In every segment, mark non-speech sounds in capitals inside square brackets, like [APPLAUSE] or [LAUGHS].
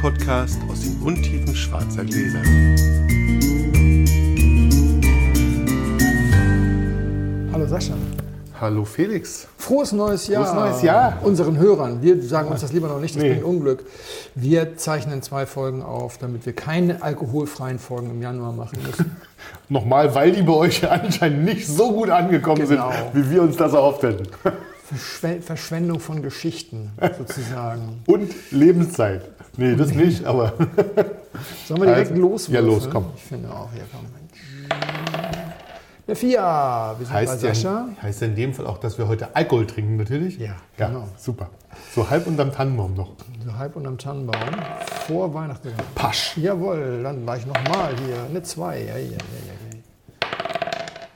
Podcast aus den Untiefen schwarzer Gläser. Hallo Sascha. Hallo Felix. Frohes neues Jahr. Frohes neues Jahr. Unseren Hörern. Wir sagen uns das lieber noch nicht, das Nee. bringt Unglück. Wir zeichnen zwei Folgen auf, damit wir keine alkoholfreien Folgen im Januar machen müssen. [LAUGHS] Nochmal, weil die bei euch anscheinend nicht so gut angekommen Genau. sind, wie wir uns das erhofft hätten. Verschwe Verschwendung von Geschichten [LAUGHS] sozusagen. Und Lebenszeit. Nee, das nicht, aber [LAUGHS] Sollen wir direkt Also, los? ja, los, komm. Ich finde auch, hier komm. Der Fia, wir sind heißt bei ja, Sascha. heißt ja in dem Fall auch, dass wir heute Alkohol trinken, natürlich. Ja, ja genau. super. So halb unterm Tannenbaum noch. So halb unterm Tannenbaum. Vor Weihnachten. Pasch. Jawohl, dann gleich nochmal hier. Eine 2. Ja, ja, ja, ja.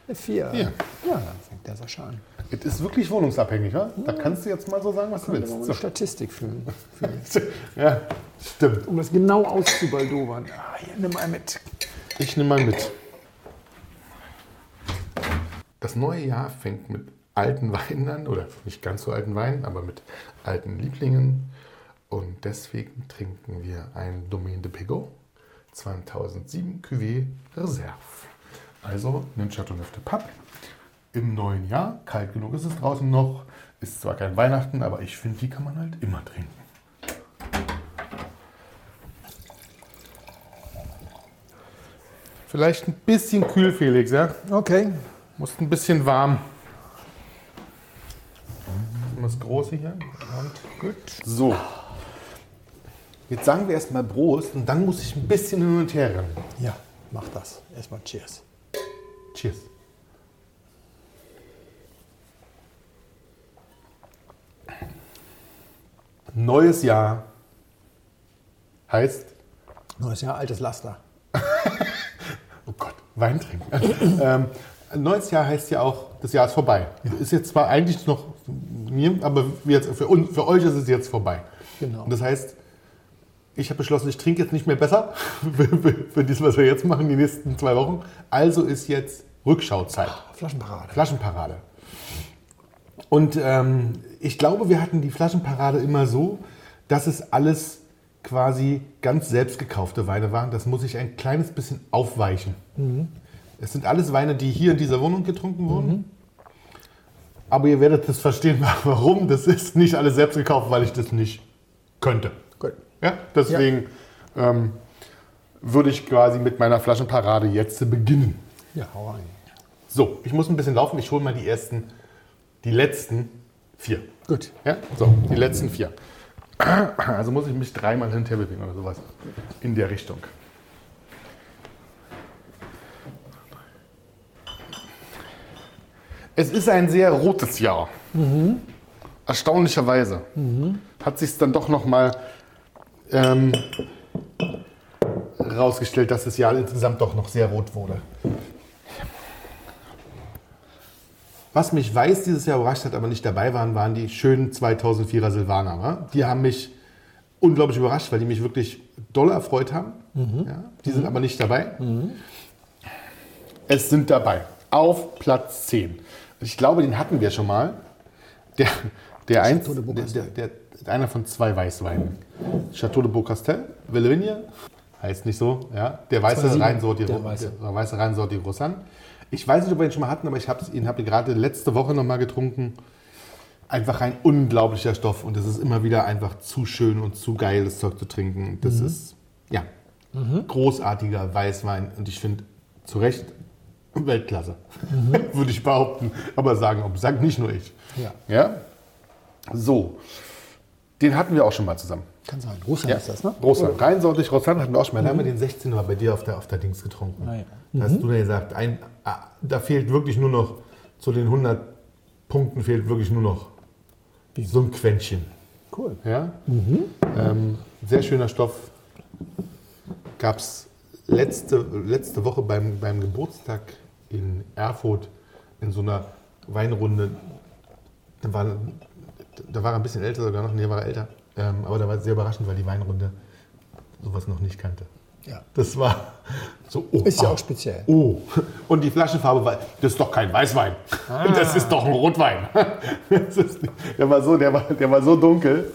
Eine 4. Ja. ja, dann fängt der Sascha an. Es ist wirklich wohnungsabhängig, wa? Da kannst du jetzt mal so sagen, was du willst. So. Statistik fühlen. [LAUGHS] Ja, stimmt. Um das genau auszubaldowern. Ah, hier, nimm mal mit. Ich nehme mal mit. Das neue Jahr fängt mit alten Weinen an, oder nicht ganz so alten Weinen, aber mit alten Lieblingen. Und deswegen trinken wir ein Domaine de Pego 2007 Cuvée Reserve. Also einen Chateauneuf de Pape im neuen Jahr. Kalt genug ist es draußen noch. Ist zwar kein Weihnachten, aber ich finde, die kann man halt immer trinken. Vielleicht ein bisschen kühl, Felix, ja? Okay. Muss ein bisschen warm. Das große hier. Und gut. So. Jetzt sagen wir erstmal Prost und dann muss ich ein bisschen hin und her rennen. Ja, mach das. Erstmal Cheers. Cheers. Neues Jahr heißt, Neues Jahr, altes Laster. [LAUGHS] oh Gott, Wein trinken. [LAUGHS] ähm, neues Jahr heißt ja auch, das Jahr ist vorbei. Ist jetzt zwar eigentlich noch mir, aber jetzt, für, uns, für euch ist es jetzt vorbei. Genau. Und das heißt, ich habe beschlossen, ich trinke jetzt nicht mehr besser [LAUGHS] für das, was wir jetzt machen, die nächsten zwei Wochen. Also ist jetzt Rückschauzeit. Flaschenparade. Flaschenparade. Und ähm, ich glaube, wir hatten die Flaschenparade immer so, dass es alles quasi ganz selbst gekaufte Weine waren. Das muss ich ein kleines bisschen aufweichen. Es sind alles Weine, die hier in dieser Wohnung getrunken wurden. Aber ihr werdet das verstehen, [LAUGHS] warum. Das ist nicht alles selbst gekauft, weil ich das nicht könnte. Gut. Ja, deswegen Ähm, würde ich quasi mit meiner Flaschenparade jetzt beginnen. Ja, hau rein. So, ich muss ein bisschen laufen. Ich hole mal die ersten, die letzten vier. Gut. Ja, so, die letzten vier. Also muss ich mich dreimal hinterher bewegen oder sowas in der Richtung. Es ist ein sehr rotes Jahr. Erstaunlicherweise hat sich dann doch noch mal ähm, rausgestellt, dass das Jahr insgesamt doch noch sehr rot wurde. Was mich weiß dieses Jahr überrascht hat, aber nicht dabei waren, waren die schönen 2004er Silvaner. Wa? Die haben mich unglaublich überrascht, weil die mich wirklich doll erfreut haben. Ja, die sind aber nicht dabei. Es sind dabei. Auf Platz 10. Ich glaube, den hatten wir schon mal. Der, der, eins, der, der, der, einer von zwei Weißweinen. Chateau de Beaucastel, Vellevigne, heißt nicht so. Ja, der weiße 2,7, Reinsortier der weiße. der weiße. Ich weiß nicht, ob wir ihn schon mal hatten, aber ich habe ihn, hab ihn gerade letzte Woche noch mal getrunken. Einfach ein unglaublicher Stoff und es ist immer wieder einfach zu schön und zu geil, das Zeug zu trinken. Das Mhm. ist, ja, großartiger Weißwein und ich finde zu Recht Weltklasse, [LAUGHS] würde ich behaupten. Aber sagen, ob sagt nicht nur ich. Ja. Ja? So, den hatten wir auch schon mal zusammen. Kann sein. Russland ist das, ne? Russland. Reinsortig Russland hatten wir auch schon mal. Da haben wir den 16 Mal bei dir auf der, auf der Dings getrunken. Ah, ja. Da hast du ja gesagt, ein, da fehlt wirklich nur noch, zu den 100 Punkten fehlt wirklich nur noch so ein Quäntchen. Cool. Ja? Ähm, sehr schöner Stoff. Gab es letzte, letzte Woche beim, beim Geburtstag in Erfurt in so einer Weinrunde. Da war, da war er ein bisschen älter sogar noch, nee, war er älter. Ähm, aber da war es sehr überraschend, weil die Weinrunde sowas noch nicht kannte. Ja. Das war so, oh, Ist ja ah, auch speziell. Oh, und die Flaschenfarbe war, das ist doch kein Weißwein. Ah. Das ist doch ein Rotwein. Ist, der, war so, der, war, der war so dunkel.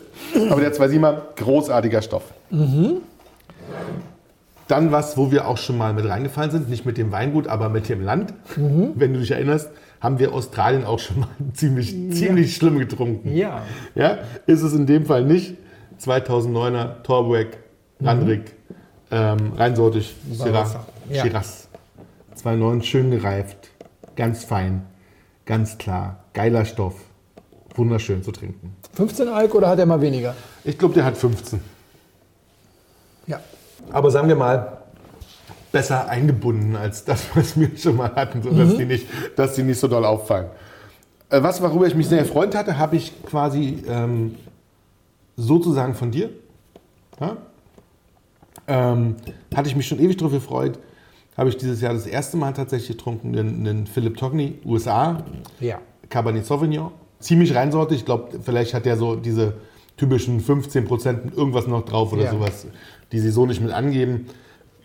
Aber der 2,7er, großartiger Stoff. Dann was, wo wir auch schon mal mit reingefallen sind, nicht mit dem Weingut, aber mit dem Land. Wenn du dich erinnerst, haben wir Australien auch schon mal [LAUGHS] ziemlich, ziemlich schlimm getrunken. Ja. Ja, ist es in dem Fall nicht. 2009er Torbeck, Randrik, ähm, reinsortig, Barbarossa. Ja. Shiraz. 2009 schön gereift, ganz fein, ganz klar, geiler Stoff, wunderschön zu trinken. 15 Alk oder hat er mal weniger? Ich glaube, der hat 15. Ja. Aber sagen wir mal, besser eingebunden als das, was wir schon mal hatten, sodass die, nicht, dass die nicht so doll auffallen. Äh, Was, worüber ich mich sehr erfreut hatte, habe ich quasi ähm, sozusagen von dir. Ja? Ähm, hatte ich mich schon ewig drauf gefreut. Habe ich dieses Jahr das erste Mal tatsächlich getrunken, den, den Philip Togny, USA, Ja. Cabernet Sauvignon. Ziemlich reinsortig. Ich glaube, vielleicht hat der so diese typischen 15% irgendwas noch drauf oder Ja. sowas, die sie so nicht mit angeben.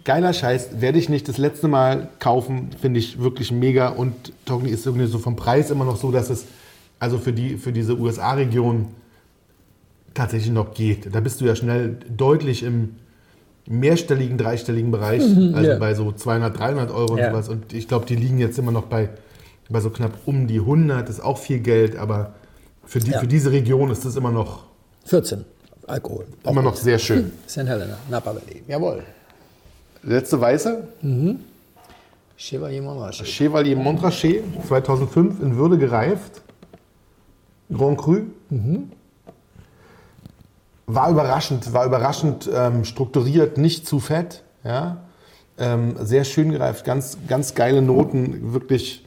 Geiler Scheiß, werde ich nicht das letzte Mal kaufen, finde ich wirklich mega. Und Togni ist irgendwie so vom Preis immer noch so, dass es also für, die, für diese USA-Region tatsächlich noch geht. Da bist du ja schnell deutlich im mehrstelligen, dreistelligen Bereich, also ja. bei so 200, 300 Euro Ja. und sowas. Und ich glaube, die liegen jetzt immer noch bei, bei so knapp um die 100. Das ist auch viel Geld, aber für, die, Ja. für diese Region ist das immer noch, 14 Alkohol. immer noch sehr schön. [LAUGHS] St. Helena, Napa Valley. Jawohl. Letzte Weiße, Chevalier Montrachet. Chevalier Montrachet, 2005 in Würde gereift. Grand Cru. War überraschend, war überraschend ähm, strukturiert, nicht zu fett. Ja? Ähm, sehr schön gereift, ganz, ganz geile Noten, wirklich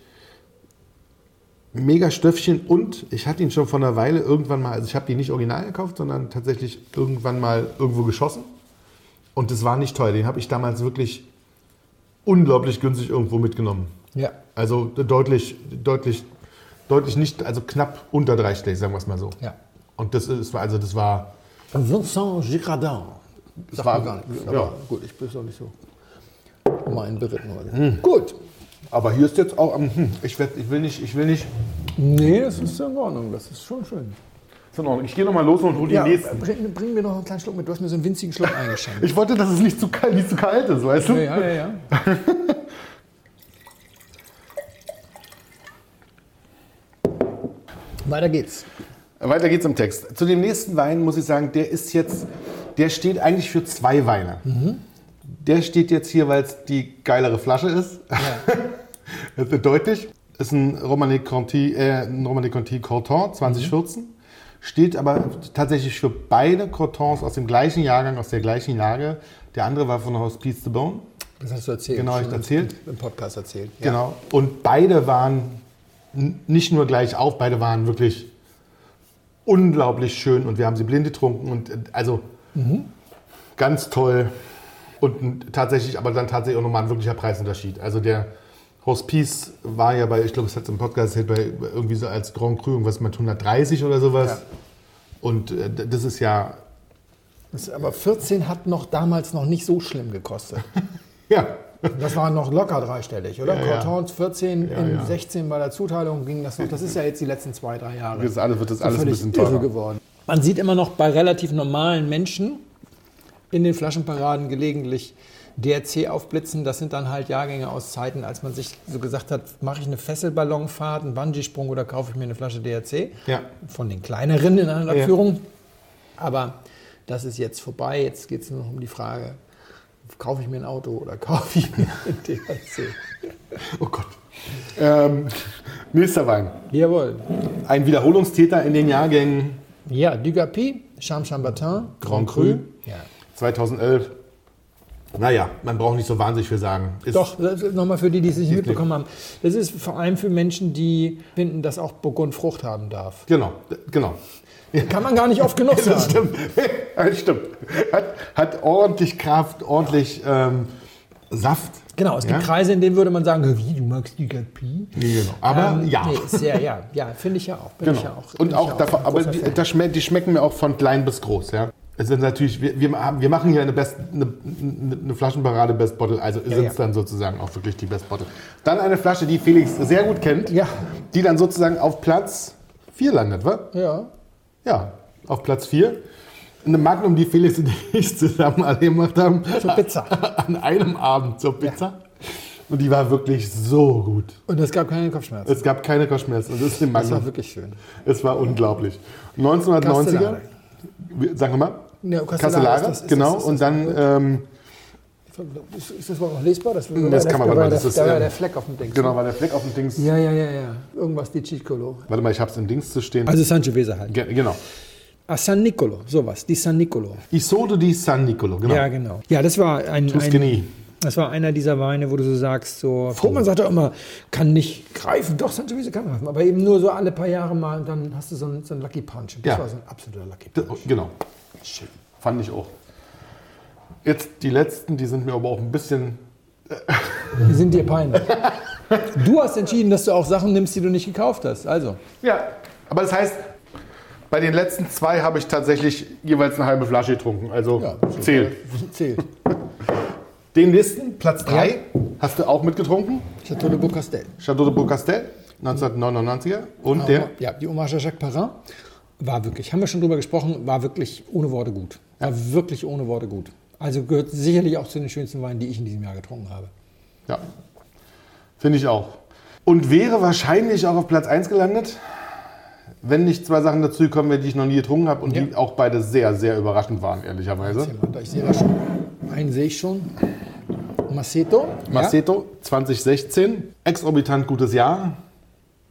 mega Stöffchen. Und ich hatte ihn schon vor einer Weile irgendwann mal, also ich habe ihn nicht original gekauft, sondern tatsächlich irgendwann mal irgendwo geschossen. Und das war nicht teuer. Den habe ich damals wirklich unglaublich günstig irgendwo mitgenommen. Ja. Also deutlich, deutlich, deutlich nicht, also knapp unter dreistellig, sagen wir es mal so. Ja. Und das ist, also das war, Vincent Girardin. das war gar nichts. Ja. Gut, ich bin auch nicht so mein beritten heute. Gut. Aber hier ist jetzt auch, am- hm, ich, werd, ich will nicht, ich will nicht. Nee, das ist in Ordnung. Das ist schon schön. Ist in Ordnung. Ich gehe nochmal los und hole die Ja, nächsten. bring, bring mir noch einen kleinen Schluck mit. Du hast mir so einen winzigen Schluck [LAUGHS] eingeschenkt. Ich wollte, dass es nicht zu kalt, nicht zu kalt ist, weißt du? ja, ja, ja. [LAUGHS] Weiter geht's. Weiter geht's im Text. Zu dem nächsten Wein muss ich sagen, der ist jetzt, der steht eigentlich für zwei Weine. Der steht jetzt hier, weil es die geilere Flasche ist. [LAUGHS] das wird deutlich. Ist ein Romane Conti, äh, ein Romane Conti Corton 2014. Steht aber tatsächlich für beide Cortons aus dem gleichen Jahrgang, aus der gleichen Lage. Der andere war von Hospice de Beaune. Das hast du erzählt. Genau, ich erzählt. Im Podcast erzählt. Ja. Genau. Und beide waren nicht nur gleich auf, beide waren wirklich unglaublich schön und wir haben sie blind getrunken und äh, also ganz toll. Und tatsächlich, aber dann tatsächlich auch nochmal ein wirklicher Preisunterschied. Also der Hospice war ja bei, ich glaube, es hat im Podcast erzählt, bei irgendwie so als Grand Cru irgendwas mit 130 oder sowas. Ja. Und äh, das ist ja, Das, aber 14 hat noch damals noch nicht so schlimm gekostet. [LAUGHS] ja, [LAUGHS] Das war noch locker dreistellig, oder? Ja. Cortons 14 Ja, in ja. 16 bei der Zuteilung ging das noch. Das ist ja jetzt die letzten zwei, drei Jahre. das alles wird das So alles ein bisschen teurer. geworden. Man sieht immer noch bei relativ normalen Menschen in den Flaschenparaden gelegentlich DRC aufblitzen. Das sind dann halt Jahrgänge aus Zeiten, als man sich so gesagt hat, mache ich eine Fesselballonfahrt, einen Bungee-Sprung oder kaufe ich mir eine Flasche DRC. Ja. Von den kleineren in einer. Abführung. Aber das ist jetzt vorbei. Jetzt geht es nur noch um die Frage, kaufe ich mir ein Auto oder kaufe ich mir ein [LAUGHS] DRC? Oh Gott. Ähm, nächster Wein. Jawohl. Ein Wiederholungstäter in den Jahrgängen Ja, Dugapi, Cham Chambertin, Grand Cru. Ja. 2011. Naja, man braucht nicht so wahnsinnig viel sagen. Ist, Doch, nochmal für die, die es nicht mitbekommen haben. Das ist vor allem für Menschen, die finden, dass auch Burgund Frucht haben darf. Genau, genau. Kann man gar nicht oft genug [LAUGHS] Das sagen. stimmt. [LAUGHS] Das stimmt. Hat, hat ordentlich Kraft, ordentlich ähm, Saft. Genau, es gibt Ja? Kreise, in denen würde man sagen, wie, du magst Dugapi? Nee, genau. Aber Ähm, ja. Nee, sehr, ja, ja, finde ich ja auch. Bin Genau. ich ja auch und auch ja davon, aber die, das schme die schmecken mir auch von klein bis groß. Ja? Es ist natürlich, wir, wir, haben- wir machen hier eine, Best, eine, eine Flaschenparade Best Bottle, also sind es ja. dann sozusagen auch wirklich die Best Bottle. Dann eine Flasche, die Felix sehr gut kennt, Ja. die dann sozusagen auf Platz 4 landet, wa? Ja. Ja, auf Platz 4. Eine Magnum, die Felix und ich zusammen alle gemacht haben. Zur Pizza. An einem Abend zur Pizza. Und die war wirklich so gut. Und es gab keine Kopfschmerzen. Es gab keine Kopfschmerzen. Und das ist eine Das war Magnum. wirklich schön. Es war unglaublich. 1990er, Castellare. sagen wir mal, Ja, Castellare Castellare, ist das- ist genau. das- und dann, ähm, Ist, ist das Wort noch lesbar? Das, Das kann man, war, das der, ist, da war ähm, der Fleck auf dem Ding. genau, war der Fleck auf dem Dings. Ja, ja, ja, ja. Irgendwas di Ciccolo. Warte mal, ich hab's im Dings zu stehen. Also Sangiovese halt. Ge genau. Ah, San Nicolo, sowas. Die San Nicolo. Isodo di San Nicolo, genau. Ja, genau. Ja, das war ein, Tuscany. das war einer dieser Weine, wo du so sagst, so, Frohmann sagt doch immer, kann nicht greifen. Doch, Sangiovese kann greifen, aber eben nur so alle paar Jahre mal und dann hast du so einen, so einen Lucky Punch. Und das Ja. war so ein absoluter Lucky D- Punch. Genau. Fand ich auch. Jetzt die letzten, die sind mir aber auch ein bisschen. Die sind dir peinlich. Du hast entschieden, dass du auch Sachen nimmst, die du nicht gekauft hast. Also, Ja, aber das heißt, bei den letzten zwei habe ich tatsächlich jeweils eine halbe Flasche getrunken. Also ja, zählt. Zählt. Den Listen, Platz 3, hast du auch mitgetrunken. Chateau de Beaucastel. Chateau de Beaucastel, 1999er. Und der? Ja, die Hommage à Jacques Perrin war wirklich, haben wir schon drüber gesprochen, war wirklich ohne Worte gut. War wirklich ohne Worte gut. Also gehört sicherlich auch zu den schönsten Weinen, die ich in diesem Jahr getrunken habe. Ja, finde ich auch. Und wäre wahrscheinlich auch auf Platz 1 gelandet, wenn nicht zwei Sachen dazu gekommen wären, die ich noch nie getrunken habe und die auch beide sehr, sehr überraschend waren, ehrlicherweise. Ich sehe schon. Einen sehe ich schon. Maceto. Maceto 2016, exorbitant gutes Jahr.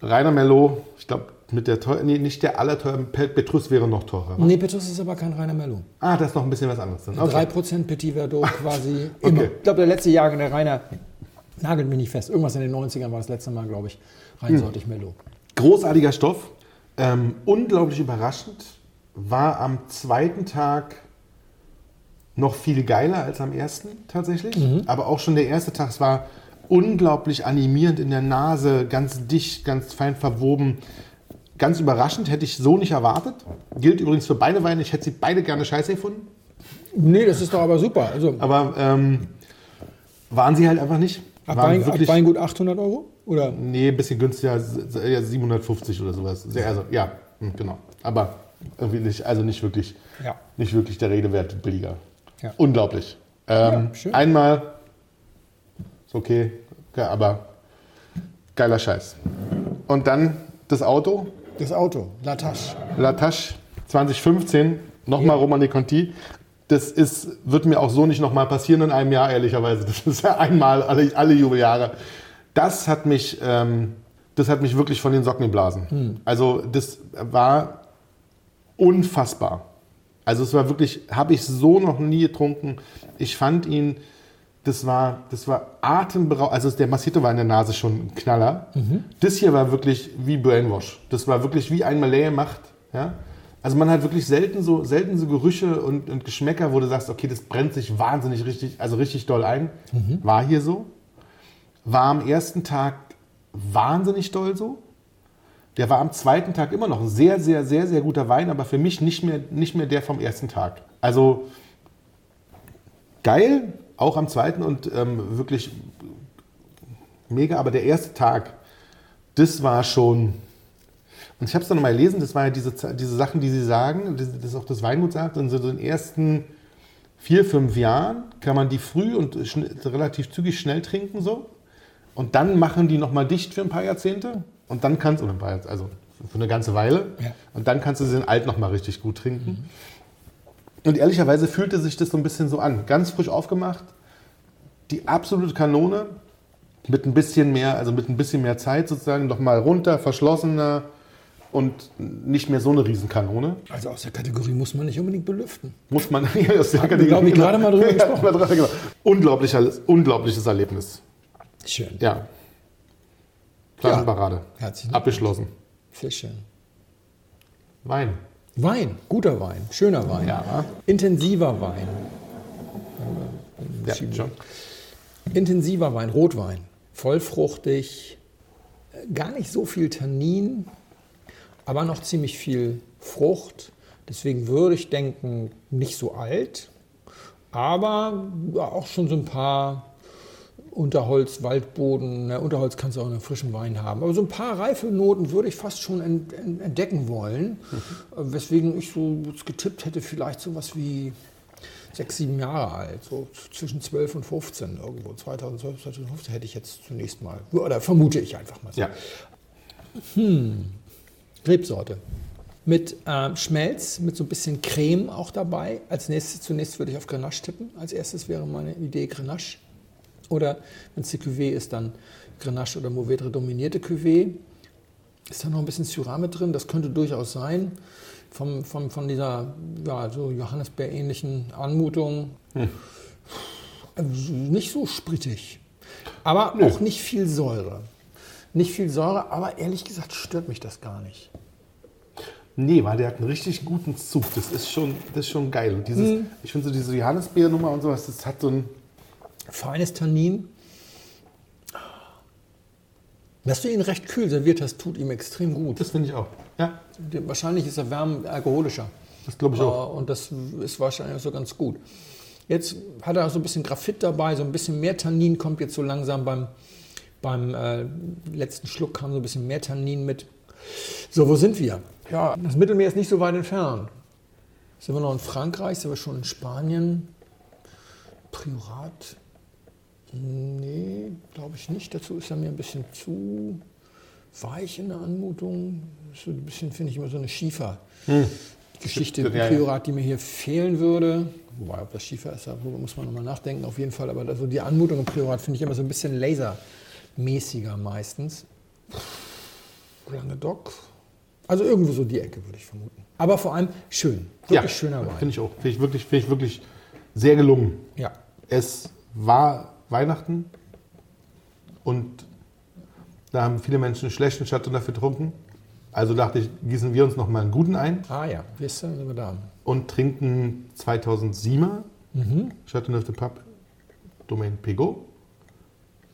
Rainer Mello, ich glaube, mit der teuer, nee, nicht der allerteuer, Pe- Petrus wäre noch teurer. Nee, Petrus ist aber kein reiner Merlot. Ah, das ist noch ein bisschen was anderes. Drin. Okay. 3% Petit Verdot quasi immer. Okay. Ich glaube, der letzte Jahrgang, der Rainer, nagelt mich nicht fest. Irgendwas in den 90ern war das letzte Mal, glaube ich, reinsortig Merlot. Großartiger Stoff, ähm, unglaublich überraschend, war am zweiten Tag noch viel geiler als am ersten tatsächlich. Aber auch schon der erste Tag, es war unglaublich animierend in der Nase, ganz dicht, ganz fein verwoben. Ganz überraschend, hätte ich so nicht erwartet. Gilt übrigens für beide Weine, ich hätte sie beide gerne scheiße gefunden. Nee, das ist doch aber super. Also, Aber ähm, waren sie halt einfach nicht. ab, Wein, ab Weingut 800 Euro? Oder? Nee, ein bisschen günstiger, s- ja, 750 oder sowas. Also, ja, hm, genau. Aber irgendwie nicht, also nicht wirklich, Ja. nicht wirklich der Rede wert billiger. Ja. Unglaublich. Ähm, Ja, einmal ist okay, aber geiler Scheiß. Und dann das Auto, Das Auto, La Tasche. Latache 2015, nochmal Romane Conti. Das ist, wird mir auch so nicht nochmal passieren in einem Jahr, ehrlicherweise. Das ist ja einmal alle, alle Jubeljahre. Das hat mich, ähm, das hat mich wirklich von den Socken geblasen. Also das war unfassbar. Also es war wirklich, habe ich so noch nie getrunken. Ich fand ihn, das war, das war atemberaubend. Also der Masito war in der Nase schon ein Knaller. Das hier war wirklich wie Brainwash. Das war wirklich wie ein Malay macht. Ja? Also man hat wirklich selten so, selten so Gerüche und, und Geschmäcker, wo du sagst, okay, das brennt sich wahnsinnig richtig, also richtig doll ein. War hier so. War am ersten Tag wahnsinnig doll so. Der war am zweiten Tag immer noch ein sehr, sehr, sehr, sehr guter Wein, aber für mich nicht mehr, nicht mehr der vom ersten Tag. Also geil, auch am zweiten und ähm, wirklich mega, aber der erste Tag, das war schon. Und ich habe es dann nochmal gelesen, das war ja diese, diese Sachen, die sie sagen, das das auch das Weingut sagt, in so den ersten vier, fünf Jahren kann man die früh und relativ zügig schnell trinken so. Und dann machen die nochmal dicht für ein paar Jahrzehnte. Und dann kannst du, ein paar Jahrzehnte, also für eine ganze Weile. Ja. Und dann kannst du sie in alt nochmal richtig gut trinken. Und ehrlicherweise fühlte sich das so ein bisschen so an. Ganz frisch aufgemacht. Die absolute Kanone. Mit ein bisschen mehr, also mit ein bisschen mehr Zeit sozusagen. Nochmal runter, verschlossener. Und nicht mehr so eine Riesenkanone. Also aus der Kategorie muss man nicht unbedingt belüften. Muss man. Ja, das wir, glaub ich, gerade mal drüber [LAUGHS] gesprochen. Ja. Unglaubliches, unglaubliches Erlebnis. Schön. Ja. Flaschenparade. Herzlichen Glückwunsch. Abgeschlossen. Sehr schön. Wein. Wein, guter Wein, schöner Wein. Ja. Intensiver Wein. Ja, schon. Intensiver Wein, Rotwein. Vollfruchtig, gar nicht so viel Tannin, aber noch ziemlich viel Frucht. Deswegen würde ich denken, nicht so alt, aber auch schon so ein paar Unterholz, Waldboden. Na, Unterholz kannst du auch in einem frischen Wein haben. Aber so ein paar reife Noten würde ich fast schon entdecken wollen. Mhm. Weswegen ich so getippt hätte, vielleicht so was wie sechs, sieben Jahre alt, so zwischen 12 und 15 irgendwo. 2012, 2015 hätte ich jetzt zunächst mal, oder vermute ich einfach mal so. Ja. Hm, Rebsorte. Mit äh, Schmelz, mit so ein bisschen Creme auch dabei. Als nächstes, zunächst würde ich auf Grenache tippen. Als erstes wäre meine Idee Grenache. Oder wenn es die Cuvée ist, dann Grenache oder Mourvedre dominierte Cuvée. Ist da noch ein bisschen Syrah mit drin? Das könnte durchaus sein. Vom, vom, von dieser ja, so Johannisbeer-ähnlichen Anmutung. Hm. Also nicht so sprittig. Aber Nö. auch nicht viel Säure. Nicht viel Säure, aber ehrlich gesagt stört mich das gar nicht. Nee, weil der hat einen richtig guten Zug. Das ist schon, das ist schon geil. Und dieses, mhm. ich finde so diese Johannisbeer-Nummer und sowas, das hat so ein, feines Tannin. Dass du ihn recht kühl serviert hast, tut ihm extrem gut. Das finde ich auch. Ja. Wahrscheinlich ist er wärm alkoholischer. Das glaube ich auch. Äh, und das ist wahrscheinlich auch so ganz gut. Jetzt hat er auch so ein bisschen Graphit dabei, so ein bisschen mehr Tannin kommt jetzt so langsam beim, beim äh, letzten Schluck kam so ein bisschen mehr Tannin mit. So, wo sind wir? Ja, das Mittelmeer ist nicht so weit entfernt. Sind wir noch in Frankreich? Sind wir schon in Spanien? Priorat Nee, glaube ich nicht. Dazu ist er mir ein bisschen zu weich in der Anmutung. So ein bisschen, finde ich, immer so eine Schiefer-Geschichte hm. im Priorat, die mir hier fehlen würde. Wobei, ob das Schiefer ist, darüber muss man nochmal nachdenken, auf jeden Fall. Aber also die Anmutung im Priorat finde ich immer so ein bisschen lasermäßiger meistens. Lange Dock. Also irgendwo so die Ecke, würde ich vermuten. Aber vor allem schön. Wirklich ja, schöner Wein. Finde ich auch. Finde ich, wirklich, find ich wirklich sehr gelungen. Ja. Es war Weihnachten und da haben viele Menschen einen schlechten Chateau dafür getrunken. Also dachte ich, gießen wir uns noch mal einen guten ein. Ah ja, wir sind wir da. Und trinken 2007er mhm. Chateau Neuf de Pape Domaine Pegot.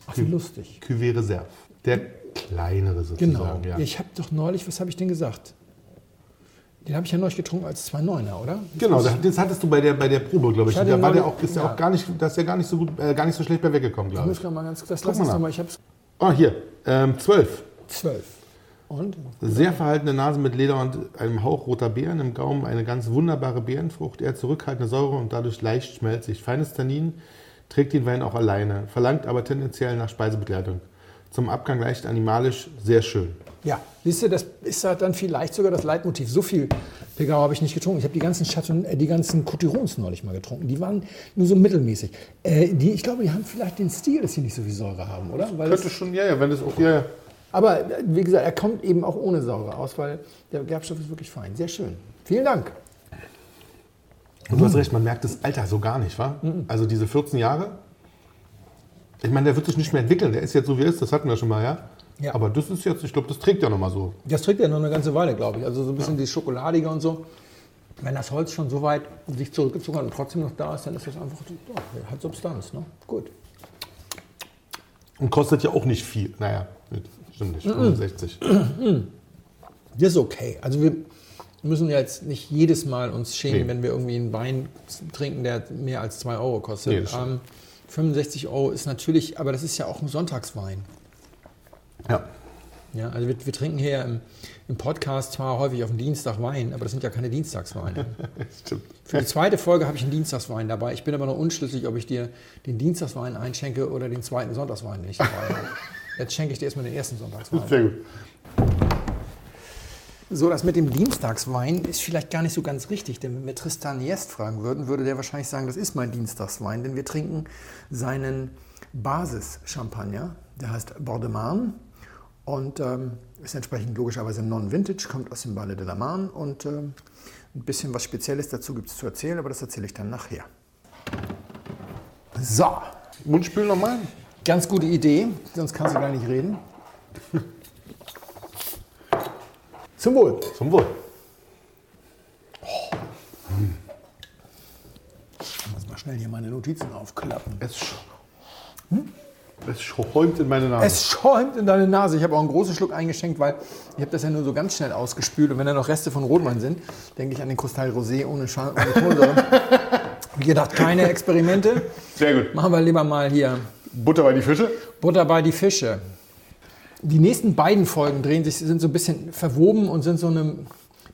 Ach, wie lustig. Cuvée Reserve. Der kleinere sozusagen. Genau. Ja. Ich habe doch neulich, was habe ich denn gesagt? Den habe ich ja neulich getrunken als 2,9er, oder? Genau, das hattest du bei der, bei der Probe, glaube ich. Da war der auch, ist ja. auch gar nicht, das ist ja gar nicht so gut, äh, gar nicht so schlecht bei weggekommen, glaube ich. Ich muss mal ganz, das lass uns mal. Ich hab's. Oh, hier, ähm, 12. 12. Und? Sehr verhaltene Nase mit Leder und einem Hauch roter Beeren im Gaumen, eine ganz wunderbare Beerenfrucht, eher zurückhaltende Säure und dadurch leicht schmelzig. Feines Tannin trägt den Wein auch alleine, verlangt aber tendenziell nach Speisebegleitung. Zum Abgang leicht animalisch, sehr schön. Ja, siehst du, das ist halt dann vielleicht sogar das Leitmotiv. So viel Pegau habe ich nicht getrunken. Ich habe die ganzen Chateau, äh, die ganzen Cotirons neulich mal getrunken. Die waren nur so mittelmäßig. Äh, die, ich glaube, die haben vielleicht den Stil, dass sie nicht so viel Säure haben, oder? Weil Könnte das, schon, ja, ja, wenn es auch, ja, ja. Aber äh, wie gesagt, er kommt eben auch ohne Säure aus, weil der Gerbstoff ist wirklich fein. Sehr schön. Vielen Dank. Und du hast recht, man merkt das Alter so gar nicht, wa? Mhm. Also diese 14 Jahre. Ich meine, der wird sich nicht mehr entwickeln. Der ist jetzt so wie er ist, das hatten wir schon mal, ja. Ja. Aber das ist jetzt, ich glaube, das trägt ja noch mal so. Das trägt ja noch eine ganze Weile, glaube ich. Also so ein bisschen ja. die Schokoladige und so. Wenn das Holz schon so weit sich zurückgezogen hat und trotzdem noch da ist, dann ist das einfach, ja, hat Substanz. Ne? Gut. Und kostet ja auch nicht viel. Naja, stimmt nicht, 65. Das ist okay. Also wir müssen ja jetzt nicht jedes Mal uns schämen, nee. wenn wir irgendwie einen Wein trinken, der mehr als 2 Euro kostet. Nee, 65 Euro ist natürlich, aber das ist ja auch ein Sonntagswein. Ja. Ja, also wir, wir trinken hier im, im, Podcast zwar häufig auf dem Dienstag Wein, aber das sind ja keine Dienstagsweine. [LAUGHS] Stimmt. Für die zweite Folge habe ich einen Dienstagswein dabei. Ich bin aber noch unschlüssig, ob ich dir den Dienstagswein einschenke oder den zweiten Sonntagswein, den ich dabei habe. [LAUGHS] Jetzt schenke ich dir erstmal den ersten Sonntagswein. Sehr gut. So, das mit dem Dienstagswein ist vielleicht gar nicht so ganz richtig, denn wenn wir Tristan Jest fragen würden, würde der wahrscheinlich sagen, das ist mein Dienstagswein, denn wir trinken seinen Basis-Champagner, der heißt Bordeaux und ähm, ist entsprechend logischerweise Non-Vintage, kommt aus dem Valle de la Marne und ähm, ein bisschen was Spezielles dazu gibt es zu erzählen, aber das erzähle ich dann nachher. So. Mundspül nochmal? Ganz gute Idee, sonst kannst du gar nicht reden. [LAUGHS] Zum Wohl. Zum Wohl. Oh. Ich muss mal schnell hier meine Notizen aufklappen. Es hm? Es schäumt in meine Nase. Es schäumt in deine Nase. Ich habe auch einen großen Schluck eingeschenkt, weil ich habe das ja nur so ganz schnell ausgespült. Und wenn da noch Reste von Rotwein sind, denke ich an den Kristall Rosé ohne, Scha ohne Kohlensäure. [LAUGHS] Wie gedacht, keine Experimente. Sehr gut. Machen wir lieber mal hier Butter bei die Fische. Butter bei die Fische. Die nächsten beiden Folgen drehen sich, sind so ein bisschen verwoben und sind so eine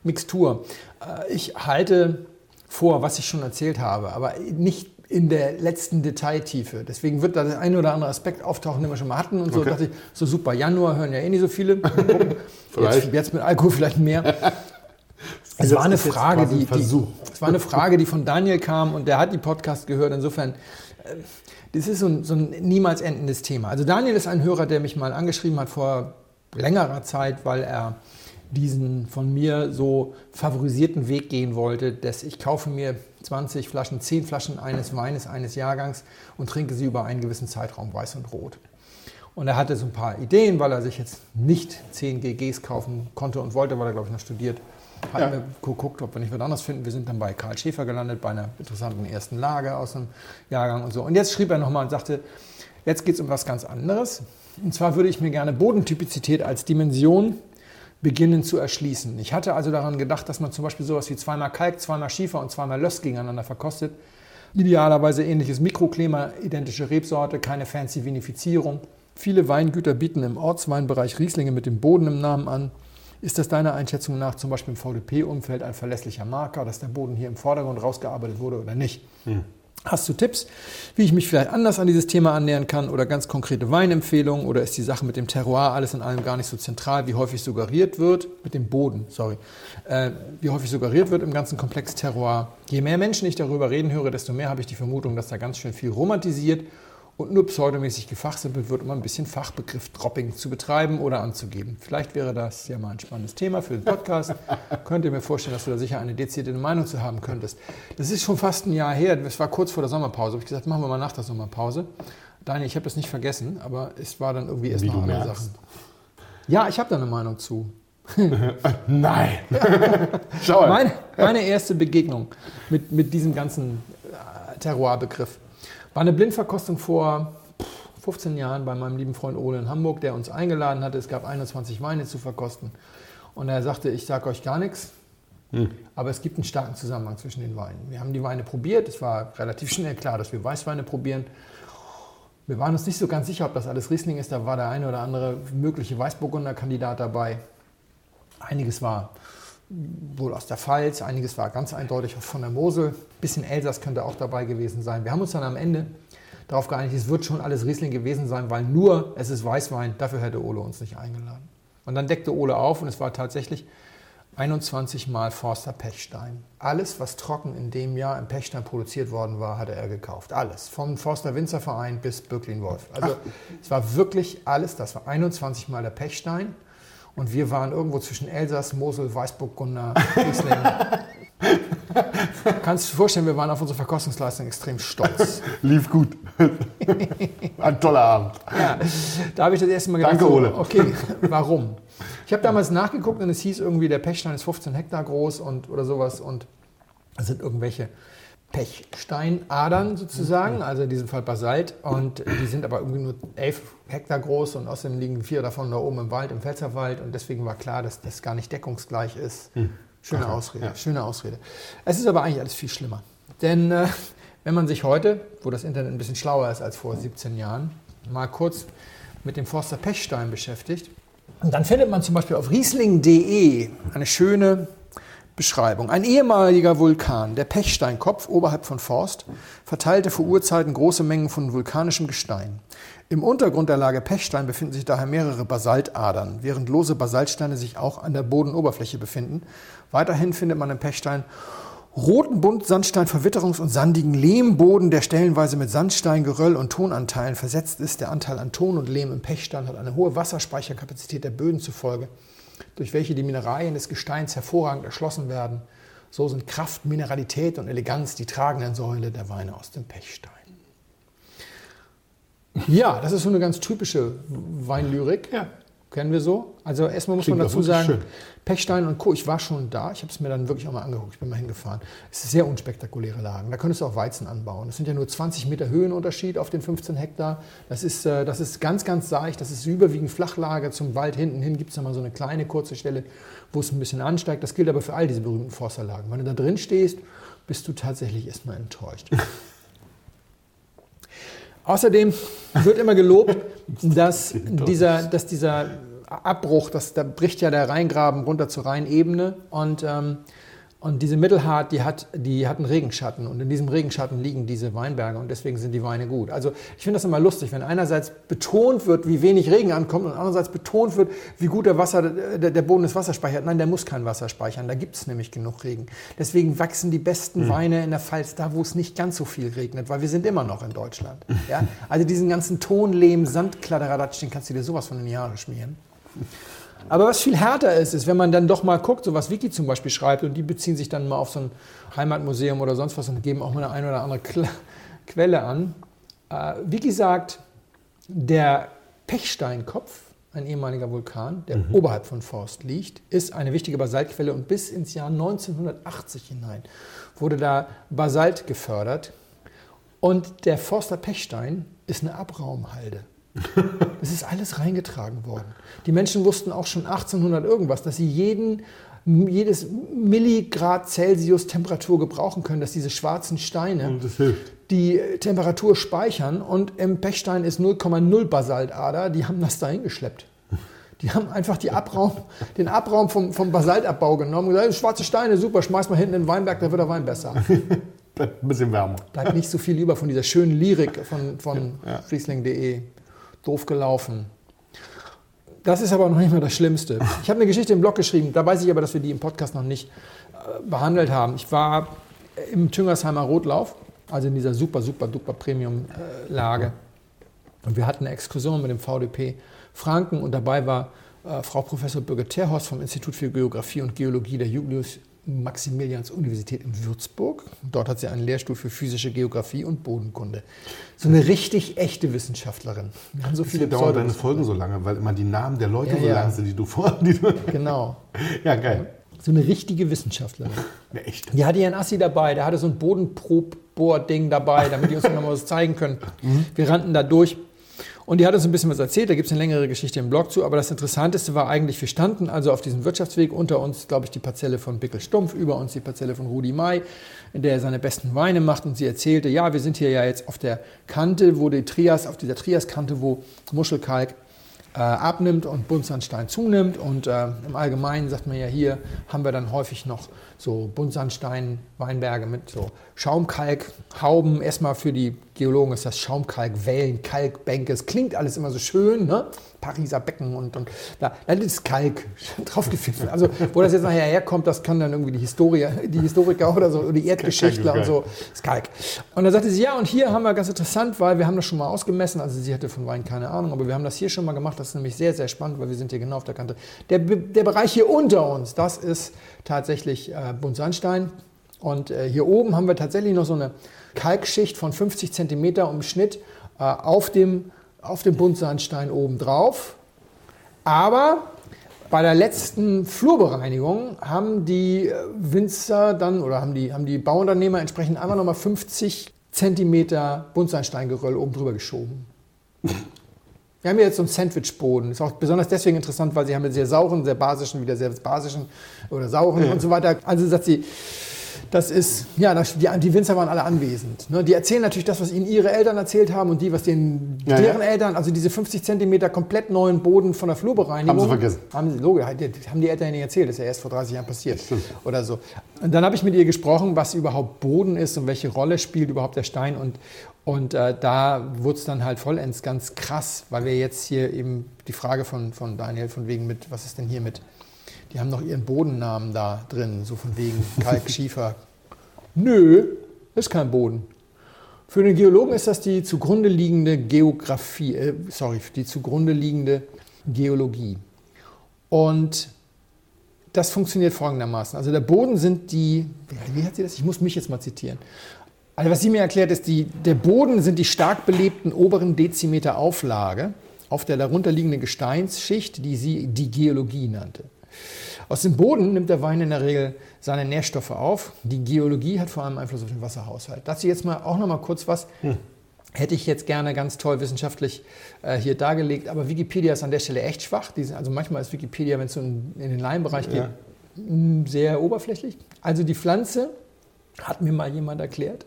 Mixtur. Äh, Ich halte vor, was ich schon erzählt habe, aber nicht in der letzten Detailtiefe. Deswegen wird da der eine oder andere Aspekt auftauchen, den wir schon mal hatten und so. Okay. dachte ich, so super, Januar hören ja eh nicht so viele. [LAUGHS] Jetzt, jetzt mit Alkohol vielleicht mehr. [LAUGHS] Es war eine Frage, ein die, die, es war eine Frage, die von Daniel kam und der hat die Podcast gehört. Insofern, äh, das ist so ein, so ein niemals endendes Thema. Also Daniel ist ein Hörer, der mich mal angeschrieben hat vor längerer Zeit, weil er diesen von mir so favorisierten Weg gehen wollte, dass ich kaufe mir 20 Flaschen, 10 Flaschen eines Weines eines Jahrgangs und trinke sie über einen gewissen Zeitraum weiß und rot. Und er hatte so ein paar Ideen, weil er sich jetzt nicht 10 GGs kaufen konnte und wollte, weil er, glaube ich, noch studiert. Hatten Ja. wir geguckt, ob wir nicht was anderes finden. Wir sind dann bei Karl Schäfer gelandet, bei einer interessanten ersten Lage aus dem Jahrgang und so. Und jetzt schrieb er nochmal und sagte, jetzt geht es um was ganz anderes. Und zwar würde ich mir gerne Bodentypizität als Dimension beginnen zu erschließen. Ich hatte also daran gedacht, dass man zum Beispiel sowas wie zweimal Kalk, zweimal Schiefer und zweimal Löss gegeneinander verkostet. Idealerweise ähnliches Mikroklima, identische Rebsorte, keine fancy Vinifizierung. Viele Weingüter bieten im Ortsweinbereich Rieslinge mit dem Boden im Namen an. Ist das deiner Einschätzung nach zum Beispiel im VDP-Umfeld ein verlässlicher Marker, dass der Boden hier im Vordergrund rausgearbeitet wurde oder nicht? Hast du Tipps, wie ich mich vielleicht anders an dieses Thema annähern kann oder ganz konkrete Weinempfehlungen oder ist die Sache mit dem Terroir alles in allem gar nicht so zentral, wie häufig suggeriert wird, mit dem Boden, sorry, äh, wie häufig suggeriert wird im ganzen Komplex Terroir. Je mehr Menschen ich darüber reden höre, desto mehr habe ich die Vermutung, dass da ganz schön viel romantisiert und nur pseudomäßig gefachsimpelt wird, um ein bisschen Fachbegriff-Dropping zu betreiben oder anzugeben. Vielleicht wäre das ja mal ein spannendes Thema für den Podcast. [LAUGHS] Könnt ihr mir vorstellen, dass du da sicher eine dezidierte Meinung zu haben könntest. Das ist schon fast ein Jahr her, das war kurz vor der Sommerpause. Habe ich gesagt, machen wir mal nach der Sommerpause. Daniel, ich habe das nicht vergessen, aber es war dann irgendwie erst Wie noch andere merkst. Sachen. Ja, ich habe da eine Meinung zu. [LAUGHS] Nein. [LAUGHS] Schau mal. Meine, meine erste Begegnung mit, mit diesem ganzen äh, Terroir-Begriff war eine Blindverkostung vor pff, 15 Jahren bei meinem lieben Freund Ole in Hamburg, der uns eingeladen hatte. Es gab 21 Weine zu verkosten. Und er sagte, ich sage euch gar nichts, aber es gibt einen starken Zusammenhang zwischen den Weinen. Wir haben die Weine probiert. Es war relativ [LAUGHS] schnell klar, dass wir Weißweine probieren. Wir waren uns nicht so ganz sicher, ob das alles Riesling ist. Da war der eine oder andere mögliche Weißburgunder-Kandidat dabei. Einiges war wohl aus der Pfalz, einiges war ganz eindeutig von der Mosel. Ein bisschen Elsass könnte auch dabei gewesen sein. Wir haben uns dann am Ende darauf geeinigt, es wird schon alles Riesling gewesen sein, weil nur es ist Weißwein. Dafür hätte Ole uns nicht eingeladen. Und dann deckte Ole auf und es war tatsächlich 21 Mal Forster Pechstein. Alles, was trocken in dem Jahr im Pechstein produziert worden war, hatte er gekauft. Alles. Vom Forster Winzerverein bis Böcklin Wolf. Also es war wirklich alles. Das war 21 Mal der Pechstein. Und wir waren irgendwo zwischen Elsass, Mosel, Weißburgunder, Riesling. [LAUGHS] Kannst du dir vorstellen, wir waren auf unsere Verkostungsleistung extrem stolz. Lief gut. Ein toller Abend. Ja, da habe ich das erste Mal gedacht, Danke, so, Ole. okay, warum? Ich habe damals nachgeguckt und es hieß irgendwie, der Pechstein ist 15 Hektar groß und oder sowas und das sind irgendwelche Pechsteinadern sozusagen, also in diesem Fall Basalt und die sind aber irgendwie nur 11 Hektar groß und außerdem liegen vier davon da oben im Wald, im Pfälzerwald und deswegen war klar, dass das gar nicht deckungsgleich ist. Schöne Okay, Ausrede, ja. schöne Ausrede. Es ist aber eigentlich alles viel schlimmer, denn äh, wenn man sich heute, wo das Internet ein bisschen schlauer ist als vor 17 Jahren, mal kurz mit dem Forster Pechstein beschäftigt, und dann findet man zum Beispiel auf riesling.de eine schöne Beschreibung. Ein ehemaliger Vulkan, der Pechsteinkopf oberhalb von Forst, verteilte vor Urzeiten große Mengen von vulkanischem Gestein. Im Untergrund der Lage Pechstein befinden sich daher mehrere Basaltadern, während lose Basaltsteine sich auch an der Bodenoberfläche befinden. Weiterhin findet man im Pechstein roten Buntsandstein, Verwitterungs- und sandigen Lehmboden, der stellenweise mit Sandstein, Geröll und Tonanteilen versetzt ist. Der Anteil an Ton und Lehm im Pechstein hat eine hohe Wasserspeicherkapazität der Böden zufolge, durch welche die Mineralien des Gesteins hervorragend erschlossen werden. So sind Kraft, Mineralität und Eleganz die tragenden Säule der Weine aus dem Pechstein. Ja, das ist so eine ganz typische Weinlyrik. Ja. Kennen wir so? Also erstmal muss Klingt man dazu sagen, schön. Pechstein und Co. Ich war schon da, ich habe es mir dann wirklich auch mal angeguckt, ich bin mal hingefahren. Es ist sehr unspektakuläre Lagen. Da könntest du auch Weizen anbauen. Das sind ja nur 20 Meter Höhenunterschied auf den 15 Hektar. Das ist, äh, das ist ganz, ganz seicht. Das ist überwiegend Flachlage. Zum Wald hinten hin gibt es mal so eine kleine kurze Stelle, wo es ein bisschen ansteigt. Das gilt aber für all diese berühmten Forsterlagen. Wenn du da drin stehst, bist du tatsächlich erstmal enttäuscht. [LAUGHS] Außerdem wird immer gelobt, [LAUGHS] dass dieser, dass dieser Abbruch, dass, da bricht ja der Rheingraben runter zur Rheinebene und, ähm, und diese Mittelhart, die hat, die hat einen Regenschatten und in diesem Regenschatten liegen diese Weinberge und deswegen sind die Weine gut. Also ich finde das immer lustig, wenn einerseits betont wird, wie wenig Regen ankommt und andererseits betont wird, wie gut der, Wasser, der, der Boden das Wasser speichert. Nein, der muss kein Wasser speichern, da gibt es nämlich genug Regen. Deswegen wachsen die besten Weine in der Pfalz da, wo es nicht ganz so viel regnet, weil wir sind immer noch in Deutschland. Ja? [LAUGHS] Also diesen ganzen Tonlehm, Sandkladderadatsch, den kannst du dir sowas von in die Haare schmieren. Aber was viel härter ist, ist, wenn man dann doch mal guckt, so was Wiki zum Beispiel schreibt, und die beziehen sich dann mal auf so ein Heimatmuseum oder sonst was und geben auch mal eine, eine oder andere [LAUGHS] Quelle an. Äh, Wiki sagt, der Pechsteinkopf, ein ehemaliger Vulkan, der oberhalb von Forst liegt, ist eine wichtige Basaltquelle und bis ins Jahr 1980 hinein wurde da Basalt gefördert. Und der Forster Pechstein ist eine Abraumhalde. [LAUGHS] Es ist alles reingetragen worden. Die Menschen wussten auch schon 1800 irgendwas, dass sie jeden, jedes Milligrad Celsius Temperatur gebrauchen können, dass diese schwarzen Steine die Temperatur speichern. Und im Pechstein ist 0,0 Basaltader. Die haben das dahin geschleppt. Die haben einfach die Abraum, den Abraum vom, vom Basaltabbau genommen und gesagt, schwarze Steine, super, schmeiß mal hinten in den Weinberg, da wird der Wein besser. Bleibt [LAUGHS] ein bisschen wärmer. Bleibt nicht so viel über von dieser schönen Lyrik von, von Ja. Riesling.de. Doof gelaufen. Das ist aber noch nicht mal das Schlimmste. Ich habe eine Geschichte im Blog geschrieben, da weiß ich aber, dass wir die im Podcast noch nicht äh, behandelt haben. Ich war im Tüngersheimer Rotlauf, also in dieser super, super, duper Premium-Lage. Und wir hatten eine Exkursion mit dem VDP Franken und dabei war äh, Frau Professor Birgit Terhorst vom Institut für Geographie und Geologie der Julius Maximilians Universität in Würzburg. Dort hat sie einen Lehrstuhl für physische Geographie und Bodenkunde. So eine richtig echte Wissenschaftlerin. Haben so viele dauern deine. Folgen so lange, weil immer die Namen der Leute Ja, so ja. lang sind, die du vor. Die du Genau. [LAUGHS] ja, geil. So eine richtige Wissenschaftlerin. [LAUGHS] Ja, echt. Die hatte ihren Assi dabei, der hatte so ein Bodenprobbohr-Ding dabei, damit die uns noch mal was zeigen können. Wir rannten da durch. Und die hat uns ein bisschen was erzählt, da gibt es eine längere Geschichte im Blog zu, aber das Interessanteste war eigentlich, wir standen also auf diesem Wirtschaftsweg, unter uns, glaube ich, die Parzelle von Bickel Stumpf, über uns die Parzelle von Rudi May, in der er seine besten Weine macht und sie erzählte, ja, wir sind hier ja jetzt auf der Kante, wo die Trias, auf dieser Triaskante, wo Muschelkalk äh, abnimmt und Buntsandstein zunimmt. Und äh, im Allgemeinen sagt man ja, hier haben wir dann häufig noch so Buntsandstein, Weinberge mit so Schaumkalkhauben. Erstmal für die Geologen ist das Schaumkalkwellen, Kalkbänke. Es klingt alles immer so schön, ne? Pariser Becken und, und da, da ist Kalk [LAUGHS] draufgefügt. Also wo das jetzt nachher herkommt, das kann dann irgendwie die Historie, die Historiker oder so, oder die Erdgeschichtler und so, ist Kalk. Und dann sagte sie, ja, und hier haben wir ganz interessant, weil wir haben das schon mal ausgemessen, also sie hatte von Wein keine Ahnung, aber wir haben das hier schon mal gemacht, das ist nämlich sehr, sehr spannend, weil wir sind hier genau auf der Kante. Der, der Bereich hier unter uns, das ist tatsächlich äh, Buntsandstein. Und äh, hier oben haben wir tatsächlich noch so eine Kalkschicht von 50 Zentimeter im Schnitt äh, auf dem, auf dem Buntsandstein oben drauf. Aber bei der letzten Flurbereinigung haben die äh, Winzer dann oder haben die, haben die Bauunternehmer entsprechend einmal nochmal 50 Zentimeter Buntsandsteingeröll oben drüber geschoben. [LAUGHS] Wir haben hier jetzt so einen Sandwichboden. Ist auch besonders deswegen interessant, weil sie haben einen sehr sauren, sehr basischen, wieder sehr basischen oder sauren und so weiter. Also sagt sie, das ist, ja, das, die, die Winzer waren alle anwesend. Ne? Die erzählen natürlich das, was ihnen ihre Eltern erzählt haben und die, was den, Ja, deren ja. Eltern, also diese 50 Zentimeter komplett neuen Boden von der Flurbereinigung. Haben sie vergessen. Haben sie, logisch, haben die Eltern ja nicht erzählt, das ist ja erst vor 30 Jahren passiert. Oder so. Und dann habe ich mit ihr gesprochen, was überhaupt Boden ist und welche Rolle spielt überhaupt der Stein. Und, und äh, da wurde es dann halt vollends ganz krass, weil wir jetzt hier eben die Frage von, von Daniel von wegen mit, was ist denn hier mit, die haben noch ihren Bodennamen da drin, so von wegen [LAUGHS] Kalk, Schiefer. Nö, ist kein Boden. Für den Geologen ist das die zugrunde liegende Geografie, äh, sorry, die zugrunde liegende Geologie. Und das funktioniert folgendermaßen. Also der Boden sind die, wie hat sie das? Ich muss mich jetzt mal zitieren. Also was sie mir erklärt, ist, die, der Boden sind die stark belebten oberen Dezimeter Auflage auf der darunterliegenden Gesteinsschicht, die sie die Geologie nannte. Aus dem Boden nimmt der Wein in der Regel seine Nährstoffe auf. Die Geologie hat vor allem Einfluss auf den Wasserhaushalt. Dazu jetzt mal auch noch mal kurz was. Hm. Hätte ich jetzt gerne ganz toll wissenschaftlich äh, hier dargelegt, aber Wikipedia ist an der Stelle echt schwach. Die, also manchmal ist Wikipedia, wenn es so in, in den Laienbereich ja. geht, sehr oberflächlich. Also die Pflanze, hat mir mal jemand erklärt,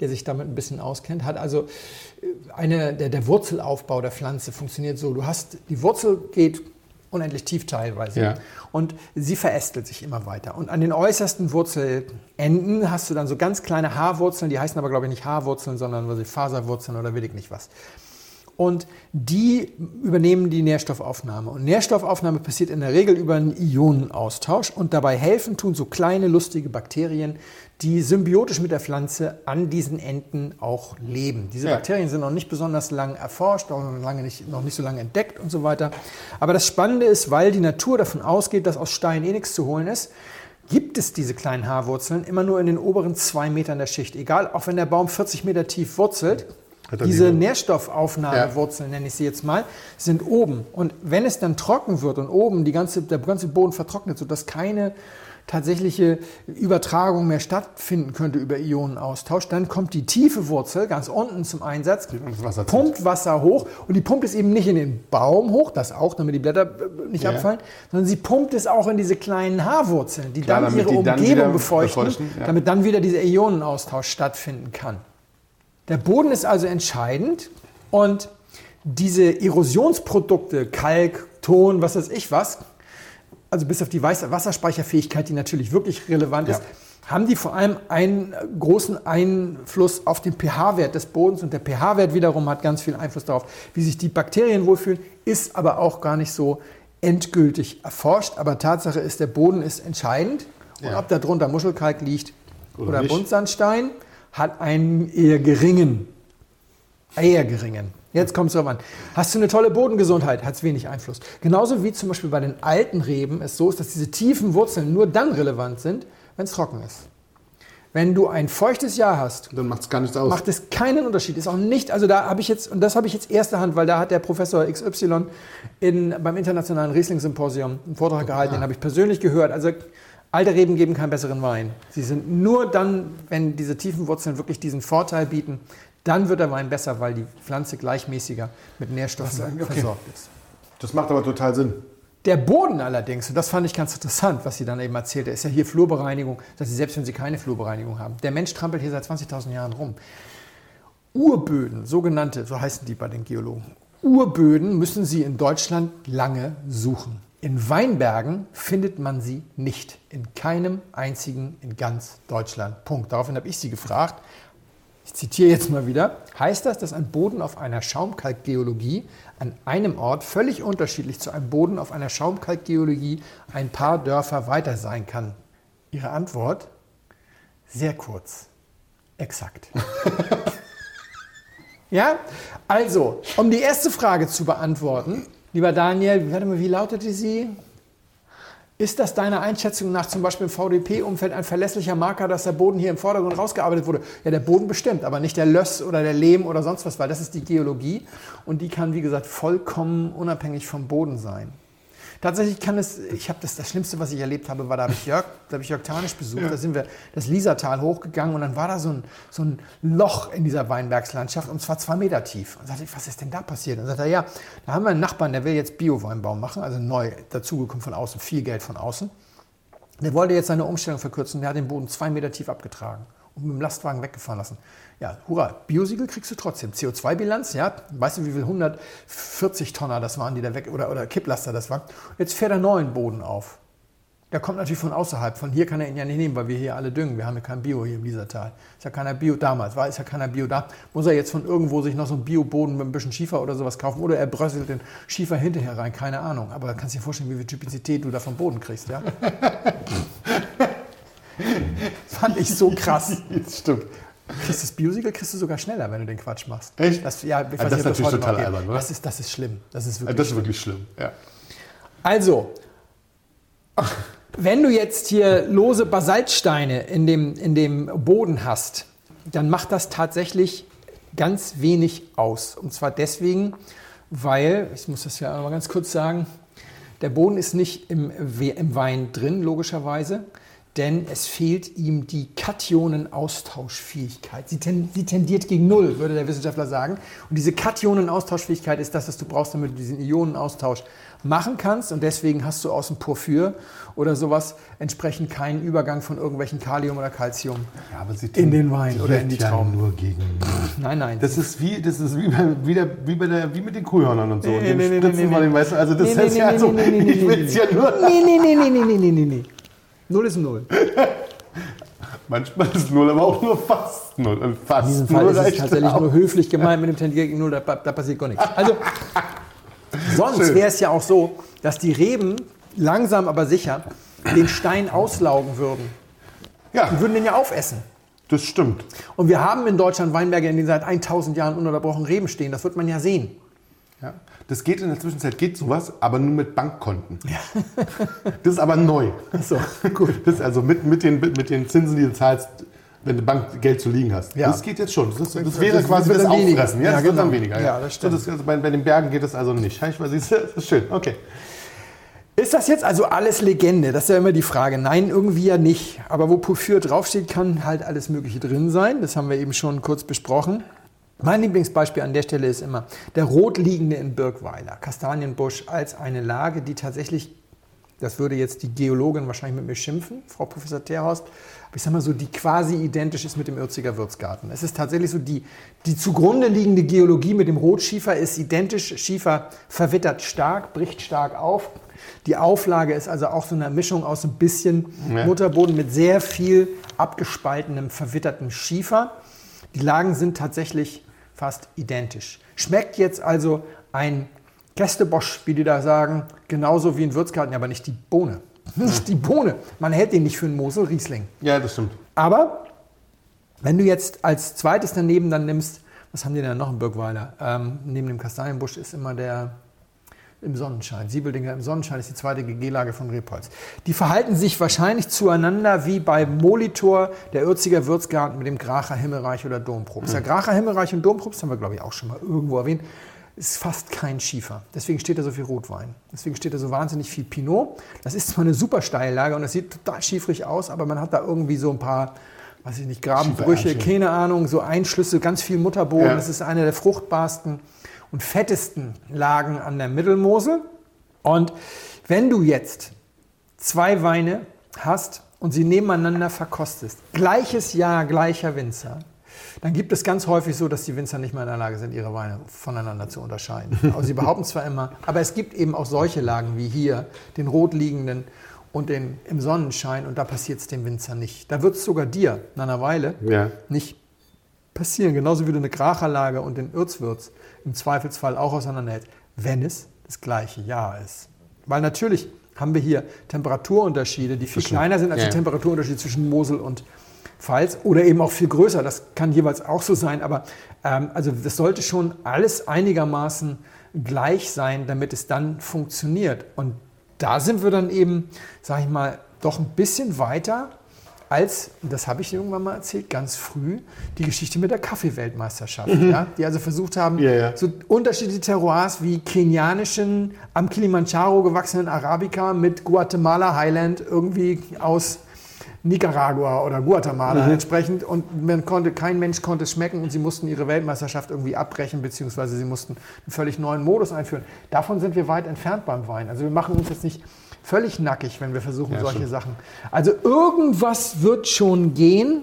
der sich damit ein bisschen auskennt, hat also äh, eine, der, der Wurzelaufbau der Pflanze funktioniert so. Du hast, die Wurzel geht unendlich tief teilweise. Ja. Und sie verästelt sich immer weiter. Und an den äußersten Wurzelenden hast du dann so ganz kleine Haarwurzeln, die heißen aber, glaube ich, nicht Haarwurzeln, sondern was ich, Faserwurzeln oder will ich nicht was. Und die übernehmen die Nährstoffaufnahme. Und Nährstoffaufnahme passiert in der Regel über einen Ionenaustausch. Und dabei helfen tun so kleine, lustige Bakterien, die symbiotisch mit der Pflanze an diesen Enden auch leben. Diese ja. Bakterien sind noch nicht besonders lang erforscht, auch noch, lange nicht, noch nicht so lange entdeckt und so weiter. Aber das Spannende ist, weil die Natur davon ausgeht, dass aus Stein eh nichts zu holen ist, gibt es diese kleinen Haarwurzeln immer nur in den oberen zwei Metern der Schicht. Egal, auch wenn der Baum 40 Meter tief wurzelt, diese Nährstoffaufnahmewurzeln, ja. nenne ich sie jetzt mal, sind oben. Und wenn es dann trocken wird und oben die ganze, der ganze Boden vertrocknet, sodass keine tatsächliche Übertragung mehr stattfinden könnte über Ionenaustausch, dann kommt die tiefe Wurzel ganz unten zum Einsatz, Wasser pumpt Wasser hoch und die pumpt es eben nicht in den Baum hoch, das auch, damit die Blätter äh, nicht ja. abfallen, sondern sie pumpt es auch in diese kleinen Haarwurzeln, die Klar, dann ihre die Umgebung dann befeuchten, befeuchten ja. damit dann wieder dieser Ionenaustausch stattfinden kann. Der Boden ist also entscheidend und diese Erosionsprodukte, Kalk, Ton, was weiß ich was, also bis auf die Wasserspeicherfähigkeit, die natürlich wirklich relevant ist, ja. haben die vor allem einen großen Einfluss auf den pH-Wert des Bodens und der pH-Wert wiederum hat ganz viel Einfluss darauf, wie sich die Bakterien wohlfühlen, ist aber auch gar nicht so endgültig erforscht. Aber Tatsache ist, der Boden ist entscheidend und ob da drunter Muschelkalk liegt oder, oder Buntsandstein, hat einen eher geringen, eher geringen Jetzt kommt es drauf an. Hast du eine tolle Bodengesundheit, hat es wenig Einfluss. Genauso wie zum Beispiel bei den alten Reben es so ist, dass diese tiefen Wurzeln nur dann relevant sind, wenn es trocken ist. Wenn du ein feuchtes Jahr hast, dann macht es gar nichts aus. Macht es keinen Unterschied. Ist auch nicht, also da habe ich jetzt, und das habe ich jetzt erste Hand, weil da hat der Professor XY in, beim Internationalen Riesling-Symposium einen Vortrag oh, gehalten, ah. den habe ich persönlich gehört. Also alte Reben geben keinen besseren Wein. Sie sind nur dann, wenn diese tiefen Wurzeln wirklich diesen Vorteil bieten, dann wird der Wein besser, weil die Pflanze gleichmäßiger mit Nährstoffen okay. versorgt ist. Das macht aber total Sinn. Der Boden allerdings, und das fand ich ganz interessant, was sie dann eben erzählte, ist ja hier Flurbereinigung, dass sie selbst wenn sie keine Flurbereinigung haben. Der Mensch trampelt hier seit 20.000 Jahren rum. Urböden, sogenannte, so heißen die bei den Geologen, Urböden müssen sie in Deutschland lange suchen. In Weinbergen findet man sie nicht. In keinem einzigen in ganz Deutschland. Punkt. Daraufhin habe ich sie gefragt, ich zitiere jetzt mal wieder, heißt das, dass ein Boden auf einer Schaumkalkgeologie an einem Ort völlig unterschiedlich zu einem Boden auf einer Schaumkalkgeologie ein paar Dörfer weiter sein kann? Ihre Antwort? Sehr kurz. Exakt. [LAUGHS] ja, also, um die erste Frage zu beantworten, lieber Daniel, wie lautete sie? Ist das deiner Einschätzung nach zum Beispiel im VDP-Umfeld ein verlässlicher Marker, dass der Boden hier im Vordergrund rausgearbeitet wurde? Ja, der Boden bestimmt, aber nicht der Löss oder der Lehm oder sonst was, weil das ist die Geologie und die kann, wie gesagt, vollkommen unabhängig vom Boden sein. Tatsächlich kann es, ich habe das, das Schlimmste, was ich erlebt habe, war, da habe ich Jörg, da habe ich Jörg Tanisch besucht, ja. da sind wir das Liesertal hochgegangen und dann war da so ein, so ein Loch in dieser Weinbergslandschaft und zwar zwei Meter tief. Und sagte ich, was ist denn da passiert? Und sagte er, ja, da haben wir einen Nachbarn, der will jetzt Bio-Weinbau machen, also neu dazugekommen von außen, viel Geld von außen. Der wollte jetzt seine Umstellung verkürzen, der hat den Boden zwei Meter tief abgetragen und mit dem Lastwagen weggefahren lassen. Ja, hurra, Biosiegel kriegst du trotzdem. CO2-Bilanz, ja, weißt du, wie viel 140 Tonner das waren, die da weg, oder, oder Kipplaster das waren. Jetzt fährt er neuen Boden auf. Der kommt natürlich von außerhalb. Von hier kann er ihn ja nicht nehmen, weil wir hier alle düngen. Wir haben ja kein Bio hier im Liesertal. Ist ja keiner Bio damals, war ist ja keiner Bio da. Muss er jetzt von irgendwo sich noch so einen Bioboden mit ein bisschen Schiefer oder sowas kaufen oder er bröselt den Schiefer hinterher rein, keine Ahnung. Aber da kannst du dir vorstellen, wie viel Typizität du da vom Boden kriegst, ja? [LAUGHS] Fand ich so krass. Das stimmt. Kriegst das Biosiegel kriegst du sogar schneller, wenn du den Quatsch machst. Echt? Das, ja, ich also das ist natürlich total albern, oder? Das ist, das ist schlimm. Das ist wirklich, das ist wirklich schlimm. Ja. Also, wenn du jetzt hier lose Basaltsteine in dem, in dem Boden hast, dann macht das tatsächlich ganz wenig aus. Und zwar deswegen, weil, ich muss das ja mal ganz kurz sagen, der Boden ist nicht im, im Wein drin, logischerweise, denn es fehlt ihm die Kationenaustauschfähigkeit. Sie, ten, sie, tendiert gegen Null, würde der Wissenschaftler sagen. Und diese Kationenaustauschfähigkeit ist das, was du brauchst, damit du diesen Ionenaustausch machen kannst. Und deswegen hast du aus dem Porphyr oder sowas entsprechend keinen Übergang von irgendwelchen Kalium oder Calcium ja, in den Wein oder in die Trauben. Nur gegen Null. nein, nein. Das ist wie, das ist wie, bei, wie, der, wie, bei der, wie mit den Kuhhörnern und so. Nee, nee, nee, nee, also das nee, ist nee, ja nee, so, nee, nee, ich will es ja nur... Nee, nee, nee, nee, nee, nee, nee, nee. Null ist Null. [LAUGHS] Manchmal ist null, aber auch nur fast null. Und fast In diesem Fall null ist es tatsächlich auch. nur höflich gemeint mit dem Tendier gegen Null, da, da passiert gar nichts. Also, [LAUGHS] sonst wäre es ja auch so, dass die Reben langsam aber sicher den Stein auslaugen würden. Ja, Die würden den ja aufessen. das stimmt. Und wir haben in Deutschland Weinberge, in denen seit 1000 Jahren ununterbrochen Reben stehen. Das wird man ja sehen. Ja. Das geht in der Zwischenzeit, geht sowas, aber nur mit Bankkonten. [LAUGHS] Das ist aber neu. So, gut. Das ist also mit, mit, den, mit den Zinsen, die du zahlst, wenn du Bankgeld zu liegen hast. Ja. Das geht jetzt schon. Das, ist, das Das wäre wird quasi das. Auffressen. Ja, Ja, das wird dann genau. weniger. Ja, das stimmt. So, das, also bei, bei den Bergen geht das also nicht. Ich weiß, das ist schön. Okay. Ist das jetzt also alles Legende? Das ist ja immer die Frage. Nein, irgendwie ja nicht. Aber wo Porphyr draufsteht, kann halt alles Mögliche drin sein. Das haben wir eben schon kurz besprochen. Mein Lieblingsbeispiel an der Stelle ist immer der rotliegende in Birkweiler, Kastanienbusch, als eine Lage, die tatsächlich, das würde jetzt die Geologin wahrscheinlich mit mir schimpfen, Frau Professor Terhorst, aber ich sag mal so, die quasi identisch ist mit dem Ürziger Würzgarten. Es ist tatsächlich so, die, die zugrunde liegende Geologie mit dem Rotschiefer ist identisch. Schiefer verwittert stark, bricht stark auf. Die Auflage ist also auch so eine Mischung aus ein bisschen Ja. Mutterboden mit sehr viel abgespaltenem, verwittertem Schiefer. Die Lagen sind tatsächlich fast identisch. Schmeckt jetzt also ein Gästebosch, wie die da sagen, genauso wie ein Würzgarten, aber nicht die Bohne. [LAUGHS] Nicht die Bohne. Man hält den nicht für einen Mosel Riesling. Ja, das stimmt. Aber wenn du jetzt als zweites daneben dann nimmst, was haben die denn noch im Birkweiler? Ähm, neben dem Kastanienbusch ist immer der im Sonnenschein. Siebeldinger im Sonnenschein ist die zweite GG-Lage von Rebholz. Die verhalten sich wahrscheinlich zueinander wie bei Molitor, der Ürziger Würzgarten mit dem Gracher Himmelreich oder Domprobst. Der Gracher Himmelreich und Domprobst haben wir, glaube ich, auch schon mal irgendwo erwähnt. Ist fast kein Schiefer. Deswegen steht da so viel Rotwein. Deswegen steht da so wahnsinnig viel Pinot. Das ist zwar eine super Steillage und das sieht total schiefrig aus, aber man hat da irgendwie so ein paar, weiß ich nicht, Grabenbrüche, keine Ahnung, so Einschlüsse, ganz viel Mutterboden. Ja. Das ist eine der fruchtbarsten und fettesten Lagen an der Mittelmosel. Und wenn du jetzt zwei Weine hast und sie nebeneinander verkostest, gleiches Jahr, gleicher Winzer, dann gibt es ganz häufig so, dass die Winzer nicht mehr in der Lage sind, ihre Weine voneinander zu unterscheiden. [LAUGHS] Also sie behaupten zwar immer, aber es gibt eben auch solche Lagen wie hier, den rotliegenden und den im Sonnenschein und da passiert es dem Winzer nicht. Da wird es sogar dir nach einer Weile Ja. nicht passieren, genauso wie du eine Kracherlage und den Ürzwürz im Zweifelsfall auch auseinanderhältst, wenn es das gleiche Jahr ist. Weil natürlich haben wir hier Temperaturunterschiede, die viel Zwischen- kleiner sind als ja, die. Temperaturunterschiede zwischen Mosel und Pfalz oder eben auch viel größer. Das kann jeweils auch so sein, aber ähm, also das sollte schon alles einigermaßen gleich sein, damit es dann funktioniert. Und da sind wir dann eben, sage ich mal, doch ein bisschen weiter als, das habe ich irgendwann mal erzählt, ganz früh, die Geschichte mit der Kaffeeweltmeisterschaft. Ja? Die also versucht haben, Ja, ja. so unterschiedliche Terroirs wie kenianischen, am Kilimanjaro gewachsenen Arabica mit Guatemala Highland irgendwie aus Nicaragua oder Guatemala entsprechend und man konnte, kein Mensch konnte es schmecken und sie mussten ihre Weltmeisterschaft irgendwie abbrechen, beziehungsweise sie mussten einen völlig neuen Modus einführen. Davon sind wir weit entfernt beim Wein. Also wir machen uns jetzt nicht völlig nackig, wenn wir versuchen, Ja, solche stimmt. Sachen. Also irgendwas wird schon gehen.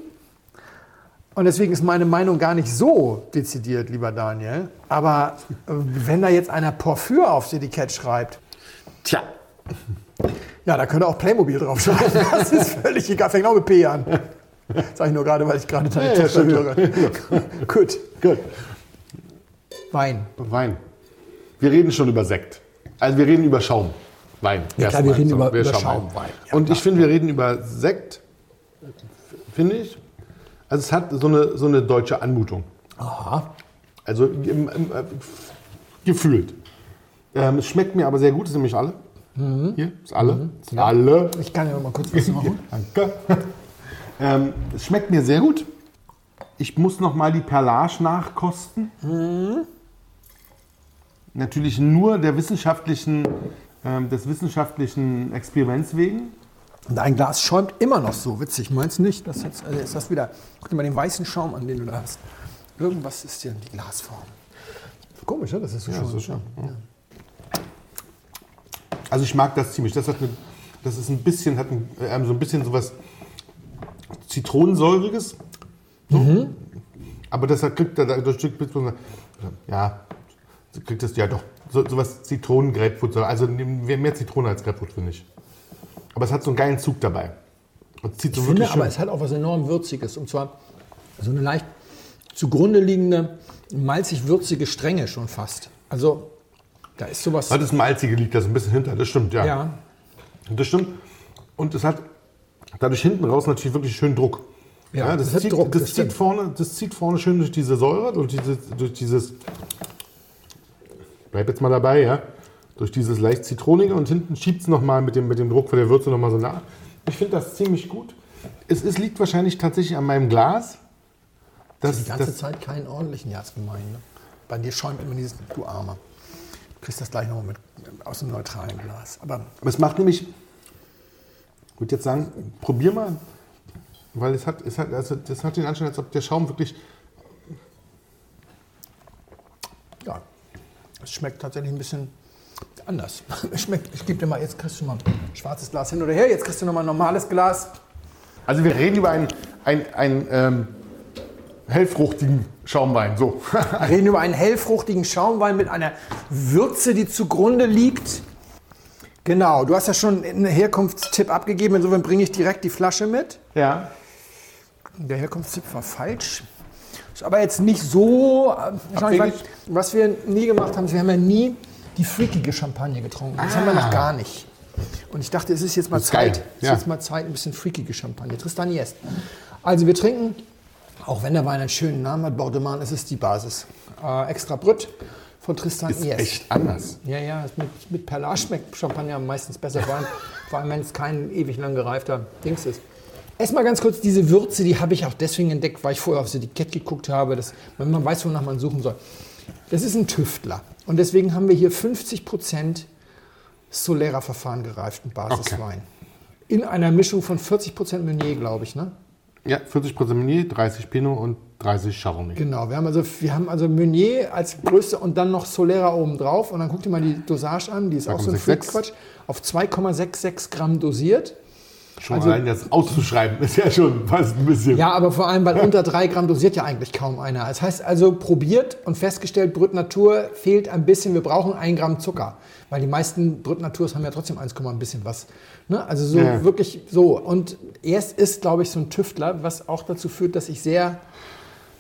Und deswegen ist meine Meinung gar nicht so dezidiert, lieber Daniel. Aber äh, wenn da jetzt einer Porphyr aufs Etikett schreibt, Tja. ja, da könnte auch Playmobil draufschreiben. [LAUGHS] Das ist völlig egal. Fängt auch mit P an. Sag ich nur gerade, weil ich gerade deine Ja, stimmt. höre. [LAUGHS] Gut. Gut. Wein. Wein. Wir reden schon über Sekt. Also wir reden über Schaum. Wein. Ja, klar, wir reden So, über- über schauen Schaum, mal. Wein. Ja, Und klar. ich finde, wir reden über Sekt, finde ich. Also es hat so eine, so eine deutsche Anmutung. Aha. Also im, im, gefühlt. Ähm, es schmeckt mir aber sehr gut, das sind nämlich alle. Mhm. Hier, ist alle. Ist alle. Ich kann ja noch mal kurz was [LAUGHS] machen. Danke. ähm, es schmeckt mir sehr gut. Ich muss noch mal die Perlage nachkosten. natürlich nur der wissenschaftlichen, ähm, des wissenschaftlichen Experiments wegen. Dein Glas schäumt immer noch so, witzig, meinst du nicht? Das jetzt, also ist das wieder, guck dir mal den weißen Schaum an, den du da hast. Irgendwas ist hier in die Glasform. Komisch, ne? Das ist so Ja, schon. so schon. Also ich mag das ziemlich. Das hat eine, das ist ein bisschen, hat ein, ähm, so ein bisschen sowas Zitronensäuriges. So. Aber das hat, kriegt da das Stück ja, kriegt das ja doch so, sowas Zitronen Grapefruit. Also mehr Zitrone als Grapefruit finde ich. Aber es hat so einen geilen Zug dabei. Und zieht so Ich finde wirklich aber, schön. es hat auch was enorm Würziges. Und zwar so eine leicht zugrunde liegende, malzig-würzige Strenge schon fast. Also, da ist sowas. Hat das Malzige liegt da so ein bisschen hinter, das stimmt, ja. Ja, Das stimmt. Und es hat dadurch hinten raus natürlich wirklich schön Druck. Ja, das, das hat zieht, Druck, das, das zieht vorne, das zieht vorne schön durch diese Säure, durch dieses, durch dieses bleib jetzt mal dabei, ja, durch dieses leicht zitronige und hinten schiebt es nochmal mit dem, mit dem Druck von der Würze nochmal so nach. Ich finde das ziemlich gut. Es, es liegt wahrscheinlich tatsächlich an meinem Glas. Das, die ganze das, Zeit keinen ordentlichen, ja, ist gemein. Ne? Bei dir schäumt immer dieses, du Armer. Du kriegst das gleich noch mit, aus einem neutralen Glas. Aber Aber es macht nämlich, ich würde jetzt sagen, probier mal, weil es hat, es hat, also das hat den Anschein, als ob der Schaum wirklich, ja, es schmeckt tatsächlich ein bisschen anders. [LAUGHS] Es schmeckt, ich gebe dir mal, jetzt kriegst du mal ein schwarzes Glas hin oder her, jetzt kriegst du noch mal ein normales Glas. also wir reden über einen, einen, einen ähm, hellfruchtigen Schaumwein, so. [LAUGHS] Wir reden über einen hellfruchtigen Schaumwein mit einer Würze, die zugrunde liegt. Genau, du hast ja schon einen Herkunftstipp abgegeben, insofern bringe ich direkt die Flasche mit. ja. Der Herkunftstipp war falsch. Ist aber jetzt nicht so. äh, weiß, Abwegig? was wir nie gemacht haben, ist, wir haben ja nie die freakige Champagne getrunken. Das haben wir noch gar nicht. Und ich dachte, es ist jetzt mal ist geil, Zeit. Es ist jetzt mal Zeit, ein bisschen freakige Champagne. Tristan Jest. Also wir trinken, auch wenn der Wein einen schönen Namen hat, ist es die Basis. Äh, extra Brüt von Tristan Ist Jest. echt anders. Ja, ja, ist mit, mit Perlage schmeckt Champagner meistens besser, vor allem, vor allem wenn es kein ewig lang gereifter Dings ist. Erstmal ganz kurz, diese Würze, die habe ich auch deswegen entdeckt, weil ich vorher aufs Etikett geguckt habe, dass man, man weiß, wonach man suchen soll. Das ist ein Tüftler. Und deswegen haben wir hier 50% Solera-Verfahren gereiften Basiswein. In einer Mischung von 40% Meunier, glaube ich, ne? Ja, 40% Meunier, 30 Pinot und 30 Chardonnay. Genau, wir haben also, wir haben also Meunier als größte und dann noch Solera oben drauf. Und dann guck dir mal die Dosage an, die ist auch so ein 2,66. Freak-Quatsch. Auf 2,66 Gramm dosiert. Schon Also- allein das auszuschreiben ist ja schon fast ein bisschen. Ja, aber vor allem, weil [LAUGHS] unter 3 Gramm dosiert ja eigentlich kaum einer. Das heißt also, probiert und festgestellt, Brüt Natur fehlt ein bisschen. Wir brauchen 1 Gramm Zucker. Weil die meisten Brüt Naturs haben ja trotzdem 1, ein bisschen was. Ne? Also so Ja. wirklich so. Und erst ist, glaube ich, so ein Tüftler, was auch dazu führt, dass ich sehr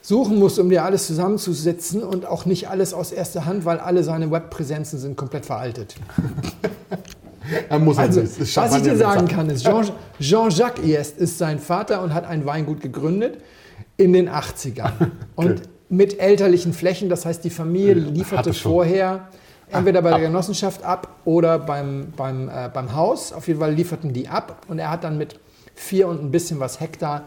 suchen muss, um dir alles zusammenzusetzen und auch nicht alles aus erster Hand, weil alle seine Webpräsenzen sind komplett veraltet. [LAUGHS] [LAUGHS] Er muss Also, nicht. Ist was ich dir sagen kann, ist, Jean- Jean-Jacques Iest ist sein Vater und hat ein Weingut gegründet in den 80ern. [LAUGHS] Und mit elterlichen Flächen, das heißt, die Familie lieferte vorher entweder bei der Genossenschaft ab oder beim, beim, äh, beim Haus. Auf jeden Fall lieferten die ab und er hat dann mit vier und ein bisschen was Hektar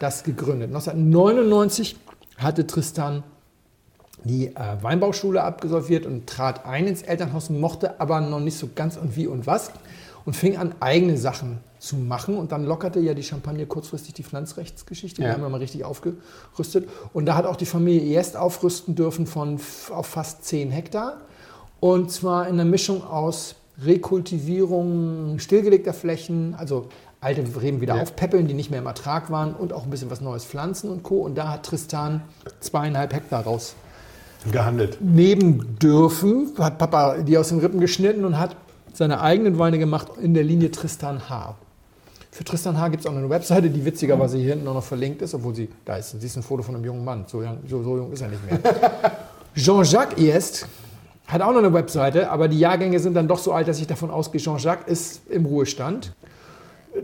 das gegründet. 1999 hatte Tristan die äh, Weinbauschule abgesolviert und trat ein ins Elternhaus, mochte aber noch nicht so ganz und wie und was und fing an, eigene Sachen zu machen. Und dann lockerte ja die Champagne kurzfristig die Pflanzrechtsgeschichte. Die Ja. haben wir mal richtig aufgerüstet. Und da hat auch die Familie erst aufrüsten dürfen von auf fast 10 Hektar. Und zwar in einer Mischung aus Rekultivierung stillgelegter Flächen, also alte Reben wieder Ja. aufpäppeln, die nicht mehr im Ertrag waren und auch ein bisschen was Neues pflanzen und Co. Und da hat Tristan zweieinhalb Hektar raus gehandelt. nehmen dürfen. Hat Papa die aus den Rippen geschnitten und hat seine eigenen Weine gemacht in der Linie Tristan H. Für Tristan H. gibt es auch noch eine Webseite, die witzigerweise hier hinten auch noch verlinkt ist, obwohl sie, da ist, siehst ein Foto von einem jungen Mann. So, jung- so, so jung ist er nicht mehr. [LAUGHS] Jean-Jacques Iest hat auch noch eine Webseite, aber die Jahrgänge sind dann doch so alt, dass ich davon ausgehe, Jean-Jacques ist im Ruhestand.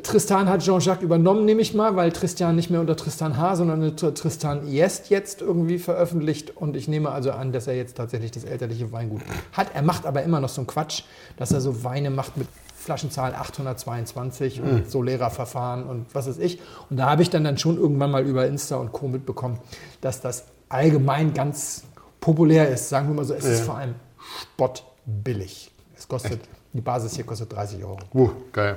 Tristan hat Jean-Jacques übernommen, nehme ich mal, weil Tristan nicht mehr unter Tristan H., sondern unter Tristan Iest jetzt irgendwie veröffentlicht. Und ich nehme also an, dass er jetzt tatsächlich das elterliche Weingut hat. Er macht aber immer noch so einen Quatsch, dass er so Weine macht mit Flaschenzahl 822 und Solera-Verfahren und was weiß ich. Und da habe ich dann, dann schon irgendwann mal über Insta und Co. mitbekommen, dass das allgemein ganz populär ist. Sagen wir mal so, es ist vor allem spottbillig. Es kostet, die Basis hier kostet 30 Euro. Uh, geil.